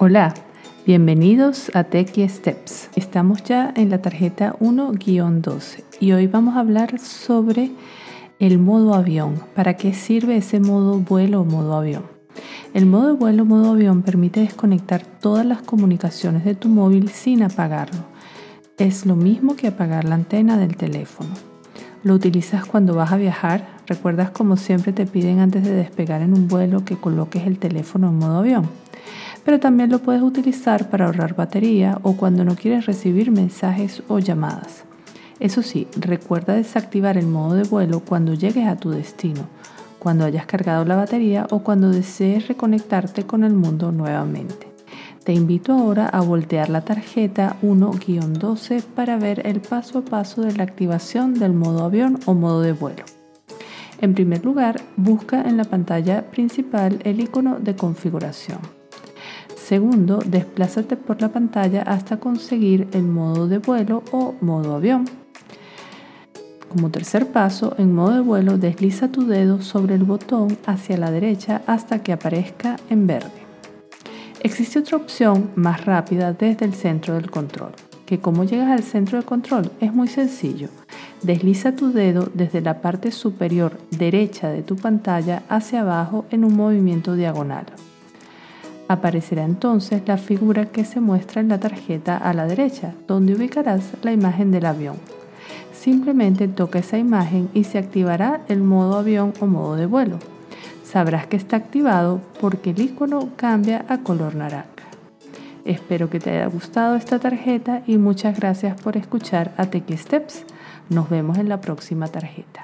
Hola, bienvenidos a Techie Steps. Estamos ya en la tarjeta 1-12 y hoy vamos a hablar sobre el modo avión. ¿Para qué sirve ese modo vuelo o modo avión? El modo vuelo o modo avión permite desconectar todas las comunicaciones de tu móvil sin apagarlo. Es lo mismo que apagar la antena del teléfono. Lo utilizas cuando vas a viajar. Recuerdas como siempre te piden antes de despegar en un vuelo que coloques el teléfono en modo avión pero también lo puedes utilizar para ahorrar batería o cuando no quieres recibir mensajes o llamadas. Eso sí, recuerda desactivar el modo de vuelo cuando llegues a tu destino, cuando hayas cargado la batería o cuando desees reconectarte con el mundo nuevamente. Te invito ahora a voltear la tarjeta 1-12 para ver el paso a paso de la activación del modo avión o modo de vuelo. En primer lugar, busca en la pantalla principal el icono de configuración. Segundo, desplázate por la pantalla hasta conseguir el modo de vuelo o modo avión. Como tercer paso, en modo de vuelo, desliza tu dedo sobre el botón hacia la derecha hasta que aparezca en verde. Existe otra opción más rápida desde el centro del control, que como llegas al centro de control es muy sencillo. Desliza tu dedo desde la parte superior derecha de tu pantalla hacia abajo en un movimiento diagonal. Aparecerá entonces la figura que se muestra en la tarjeta a la derecha, donde ubicarás la imagen del avión. Simplemente toca esa imagen y se activará el modo avión o modo de vuelo. Sabrás que está activado porque el icono cambia a color naranja. Espero que te haya gustado esta tarjeta y muchas gracias por escuchar a Tech Steps. Nos vemos en la próxima tarjeta.